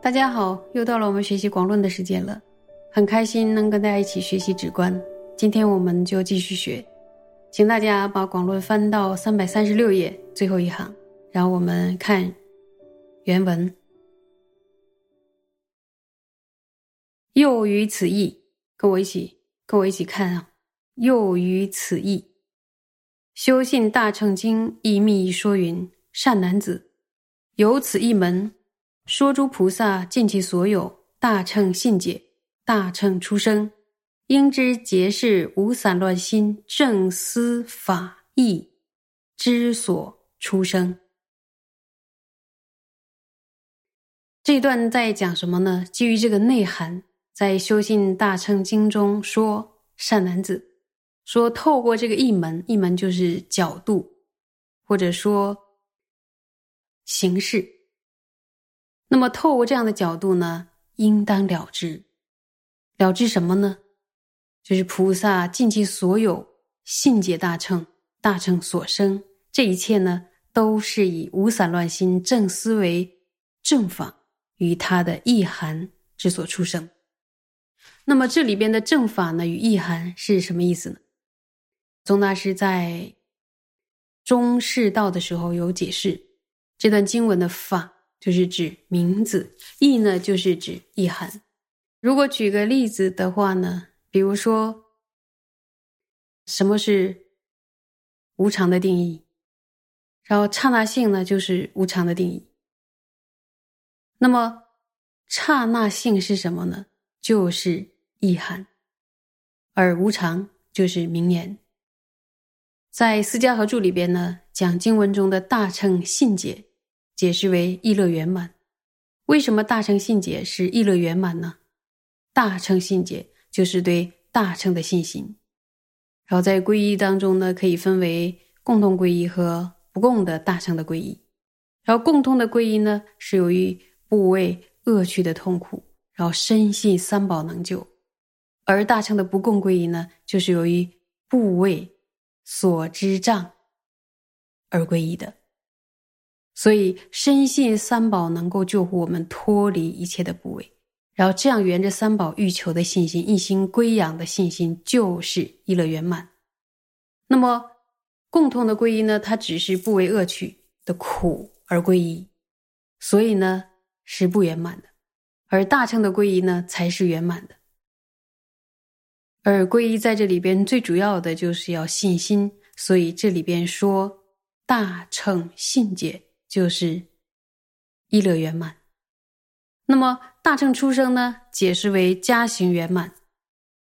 大家好，又到了我们学习广论的时间了，很开心能跟大家一起学习止观。今天我们就继续学，请大家把广论翻到三百三十六页最后一行，然后我们看原文。又于此意，跟我一起，跟我一起看啊！又于此意，修信大乘经一密说云：善男子，有此一门。说诸菩萨尽其所有大乘信解，大乘出生，应知皆是无散乱心正思法意之所出生。这段在讲什么呢？基于这个内涵，在修信大乘经中说，善男子说，透过这个一门，一门就是角度，或者说形式。那么，透过这样的角度呢，应当了知，了知什么呢？就是菩萨尽其所有信解大乘，大乘所生这一切呢，都是以无散乱心正思维正法与它的意涵之所出生。那么，这里边的正法呢与意涵是什么意思呢？宗大师在中士道的时候有解释这段经文的法。就是指名字，意呢就是指意涵。如果举个例子的话呢，比如说，什么是无常的定义？然后刹那性呢就是无常的定义。那么刹那性是什么呢？就是意涵，而无常就是名言。在《四家合注》里边呢，讲经文中的大乘信解。解释为意乐圆满。为什么大乘信解是意乐圆满呢？大乘信解就是对大乘的信心。然后在皈依当中呢，可以分为共同皈依和不共的大乘的皈依。然后共同的皈依呢，是由于不畏恶趣的痛苦，然后深信三宝能救；而大乘的不共归依呢，就是由于部位所知障而归依的。所以深信三宝能够救护我们脱离一切的部位，然后这样沿着三宝欲求的信心，一心归养的信心，就是一乐圆满。那么共同的皈依呢？它只是不为恶趣的苦而皈依，所以呢是不圆满的。而大乘的皈依呢，才是圆满的。而皈依在这里边最主要的就是要信心，所以这里边说大乘信解。就是一乐圆满。那么大乘出生呢？解释为加行圆满。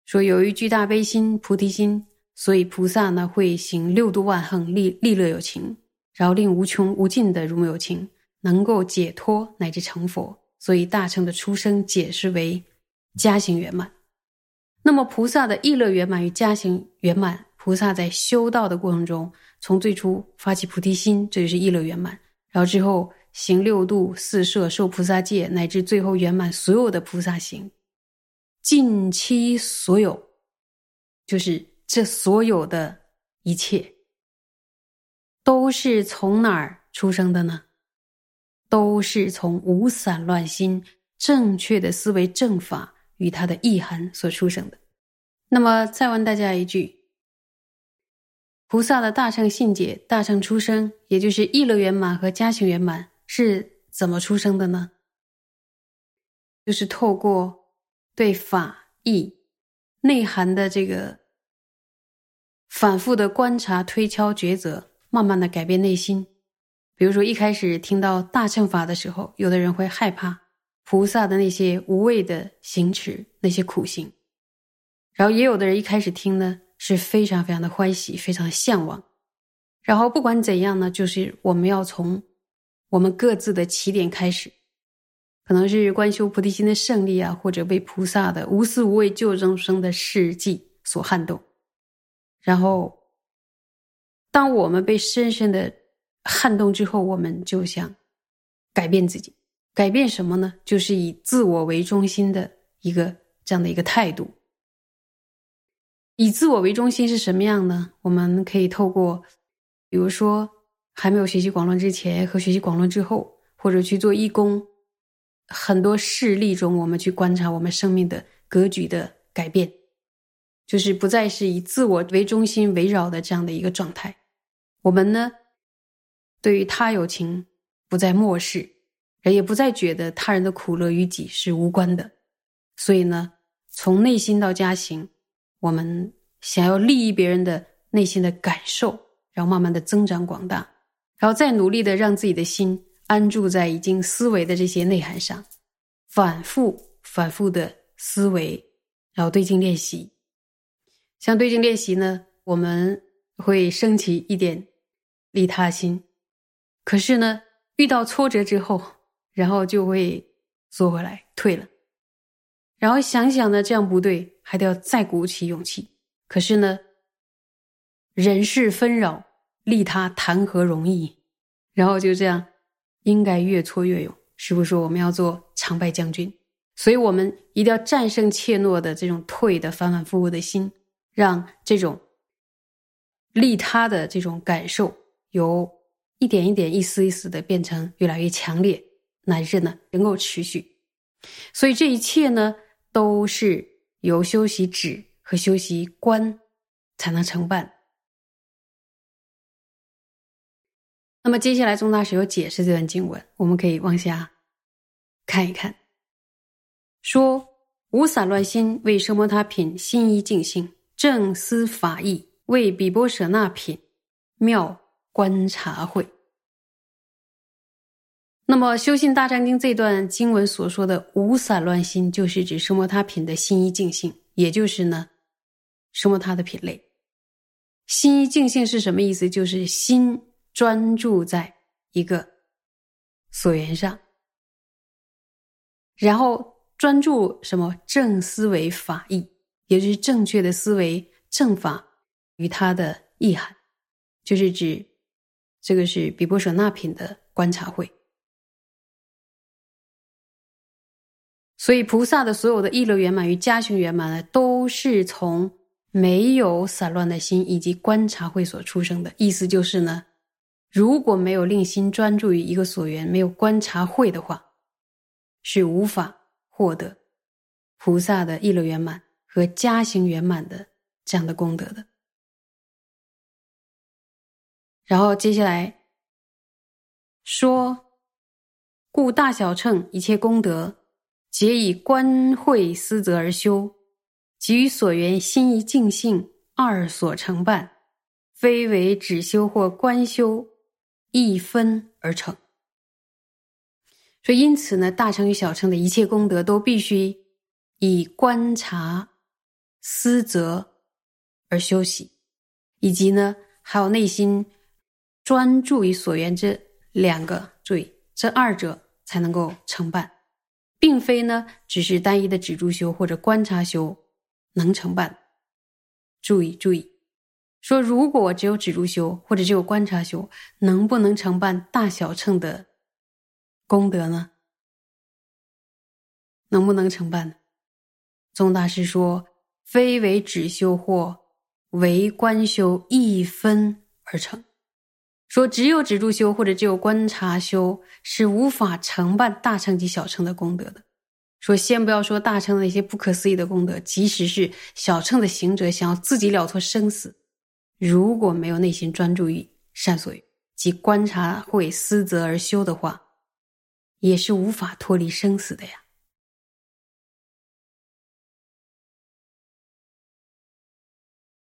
说由于具大悲心、菩提心，所以菩萨呢会行六度万恒，利利乐有情，然后令无穷无尽的如母有情能够解脱乃至成佛。所以大乘的出生解释为加行圆满。那么菩萨的意乐圆满与家行圆满，菩萨在修道的过程中，从最初发起菩提心，这就是意乐圆满。然后之后行六度四摄受菩萨戒，乃至最后圆满所有的菩萨行，尽其所有，就是这所有的一切，都是从哪儿出生的呢？都是从无散乱心、正确的思维正法与它的意涵所出生的。那么再问大家一句。菩萨的大乘信解、大乘出生，也就是意乐圆满和加行圆满，是怎么出生的呢？就是透过对法义内涵的这个反复的观察、推敲、抉择，慢慢的改变内心。比如说，一开始听到大乘法的时候，有的人会害怕菩萨的那些无畏的行持、那些苦行，然后也有的人一开始听呢。是非常非常的欢喜，非常的向往。然后不管怎样呢，就是我们要从我们各自的起点开始，可能是观修菩提心的胜利啊，或者被菩萨的无私无畏救众生的事迹所撼动。然后，当我们被深深的撼动之后，我们就想改变自己，改变什么呢？就是以自我为中心的一个这样的一个态度。以自我为中心是什么样呢？我们可以透过，比如说还没有学习广论之前和学习广论之后，或者去做义工，很多事例中，我们去观察我们生命的格局的改变，就是不再是以自我为中心围绕的这样的一个状态。我们呢，对于他有情，不再漠视，也不再觉得他人的苦乐与己是无关的。所以呢，从内心到家行。我们想要利益别人的内心的感受，然后慢慢的增长广大，然后再努力的让自己的心安住在已经思维的这些内涵上，反复反复的思维，然后对镜练习。像对镜练习呢，我们会升起一点利他心，可是呢，遇到挫折之后，然后就会缩回来退了。然后想想呢，这样不对，还得要再鼓起勇气。可是呢，人事纷扰，利他谈何容易？然后就这样，应该越挫越勇。师傅说，我们要做常败将军，所以我们一定要战胜怯懦的这种退的反反复复的心，让这种利他的这种感受，由一点一点、一丝一丝的变成越来越强烈，乃至呢能够持续。所以这一切呢。都是由修习止和修习观才能承办。那么接下来宗大师有解释这段经文，我们可以往下看一看。说无散乱心为奢摩他品心一净性正思法义为比波舍那品妙观察会。那么，修信大禅经这段经文所说的无散乱心，就是指奢摩他品的心一净性，也就是呢，奢摩他的品类。心一净性是什么意思？就是心专注在一个所缘上，然后专注什么正思维法义，也就是正确的思维正法与它的意涵，就是指这个是比波舍那品的观察会。所以，菩萨的所有的意乐圆满与家行圆满呢，都是从没有散乱的心以及观察会所出生的。意思就是呢，如果没有令心专注于一个所缘，没有观察会的话，是无法获得菩萨的意乐圆满和家行圆满的这样的功德的。然后接下来说，故大小乘一切功德。皆以观会思则而修，即与所缘心一净性二所成办，非为只修或观修一分而成。所以，因此呢，大乘与小乘的一切功德都必须以观察思则而修习，以及呢，还有内心专注于所缘这两个注意，这二者才能够成办。并非呢，只是单一的止住修或者观察修能成办。注意注意，说如果只有止住修或者只有观察修，能不能成办大小乘的功德呢？能不能成办呢？宗大师说，非为止修或为观修一分而成。说只有止住修或者只有观察修是无法承办大乘及小乘的功德的。说先不要说大乘的那些不可思议的功德，即使是小乘的行者想要自己了脱生死，如果没有内心专注于善所欲及观察会思则而修的话，也是无法脱离生死的呀。